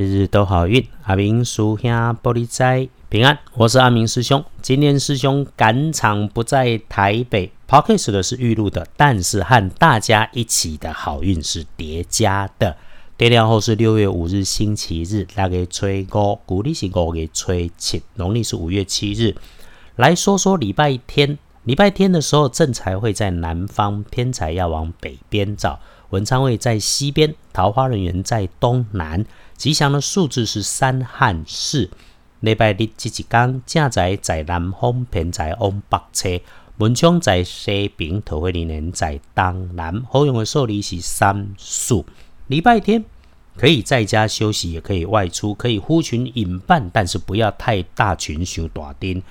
日日都好运，阿明叔兄玻璃仔平安。我是阿明师兄。今天师兄赶场不在台北 p o c k e t 的是预录的，但是和大家一起的好运是叠加的。跌掉后是六月五日星期日，大概吹五，古历是五月吹七，农历是五月七日。来说说礼拜天，礼拜天的时候正财会在南方，偏财要往北边找。文昌位在西边，桃花人员在东南。吉祥的数字是三和四。礼拜日这一天，正在在南方，偏在往北侧。文昌在西边，桃花人在东南。好用的数字是三四。礼拜天可以在家休息，也可以外出，可以呼群引伴，但是不要太大群，修大丁。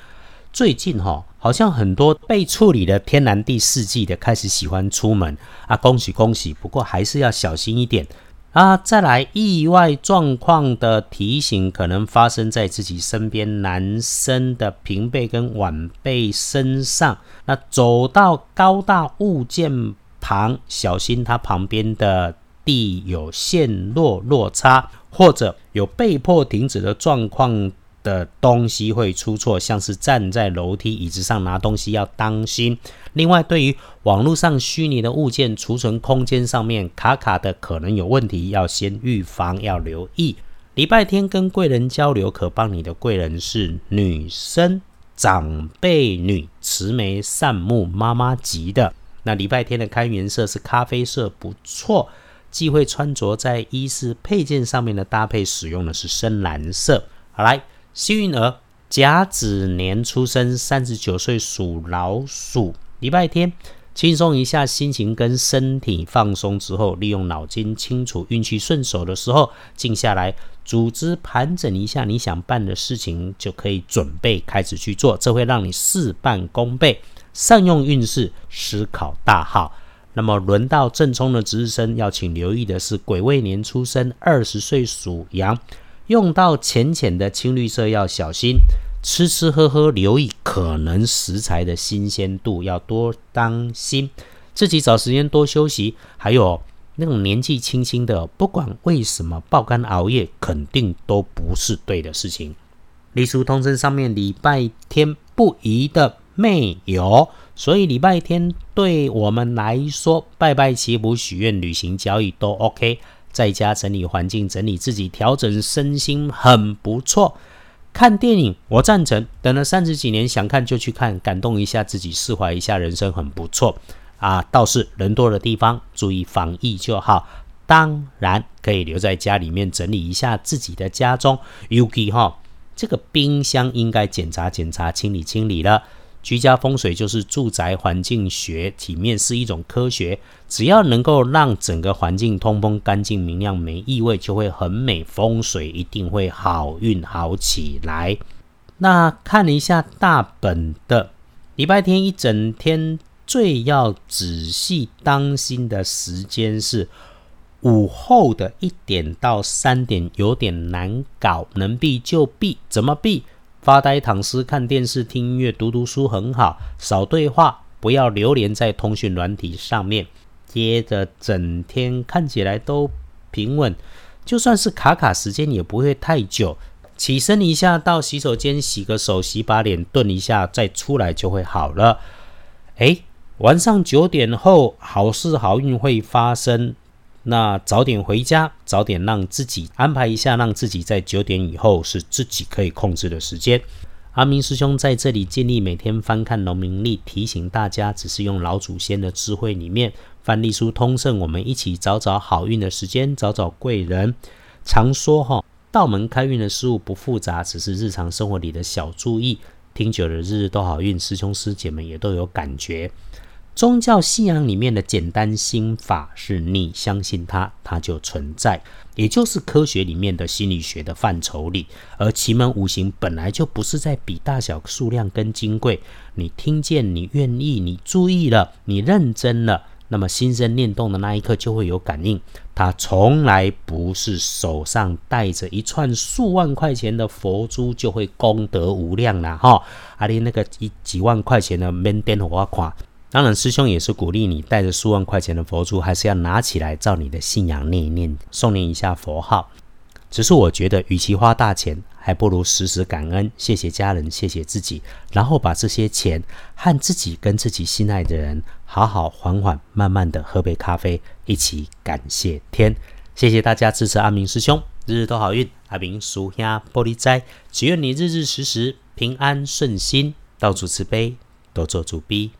最近哈，好像很多被处理的天南地四季的开始喜欢出门啊，恭喜恭喜！不过还是要小心一点啊。再来，意外状况的提醒可能发生在自己身边男生的平辈跟晚辈身上。那走到高大物件旁，小心他旁边的地有陷落落差，或者有被迫停止的状况。的东西会出错，像是站在楼梯椅子上拿东西要当心。另外，对于网络上虚拟的物件储存空间上面卡卡的，可能有问题，要先预防，要留意。礼拜天跟贵人交流，可帮你的贵人是女生长辈女，慈眉善目，妈妈级的。那礼拜天的开颜色是咖啡色，不错。忌讳穿着在衣饰配件上面的搭配，使用的是深蓝色。好来。幸运儿甲子年出生，三十九岁属老鼠。礼拜天轻松一下心情跟身体放松之后，利用脑筋清楚，运气顺手的时候，静下来组织盘整一下你想办的事情，就可以准备开始去做。这会让你事半功倍，善用运势，思考大好。那么轮到正冲的值日生，要请留意的是癸未年出生，二十岁属羊。用到浅浅的青绿色要小心，吃吃喝喝留意可能食材的新鲜度要多当心，自己找时间多休息。还有那种年纪轻轻的，不管为什么爆肝熬夜，肯定都不是对的事情。历书通身上面礼拜天不宜的没有，所以礼拜天对我们来说，拜拜祈福许愿、旅行交易都 OK。在家整理环境，整理自己，调整身心，很不错。看电影，我赞成。等了三十几年，想看就去看，感动一下自己，释怀一下人生，很不错啊。倒是人多的地方，注意防疫就好。当然可以留在家里面整理一下自己的家中。Uki 哈，这个冰箱应该检查检查，清理清理了。居家风水就是住宅环境学，体面是一种科学。只要能够让整个环境通风、干净、明亮、没异味，就会很美。风水一定会好运好起来。那看了一下大本的礼拜天一整天，最要仔细当心的时间是午后的一点到三点，有点难搞，能避就避。怎么避？发呆、躺尸、看电视、听音乐、读读书很好，少对话，不要流连在通讯软体上面。接着整天看起来都平稳，就算是卡卡时间也不会太久。起身一下到洗手间洗个手、洗把脸、顿一下，再出来就会好了。诶，晚上九点后好事好运会发生。那早点回家，早点让自己安排一下，让自己在九点以后是自己可以控制的时间。阿明师兄在这里建议每天翻看农民历，提醒大家，只是用老祖先的智慧里面翻历书通胜，我们一起找找好运的时间，找找贵人。常说哈，道门开运的事物不复杂，只是日常生活里的小注意。听久了，日日都好运，师兄师姐们也都有感觉。宗教信仰里面的简单心法是你相信它，它就存在，也就是科学里面的心理学的范畴里。而奇门五行本来就不是在比大小、数量跟金贵，你听见，你愿意，你注意了，你认真了，那么心生念动的那一刻就会有感应。它从来不是手上带着一串数万块钱的佛珠就会功德无量了哈，阿你那个一几万块钱的门点我看。当然，师兄也是鼓励你带着数万块钱的佛珠，还是要拿起来照你的信仰念一念，诵念一下佛号。只是我觉得，与其花大钱，还不如时时感恩，谢谢家人，谢谢自己，然后把这些钱和自己跟自己心爱的人，好好缓缓慢慢的喝杯咖啡，一起感谢天。谢谢大家支持阿明师兄，日日都好运。阿明属下玻璃斋，祈愿你日日时时平安顺心，到处慈悲，多做主逼。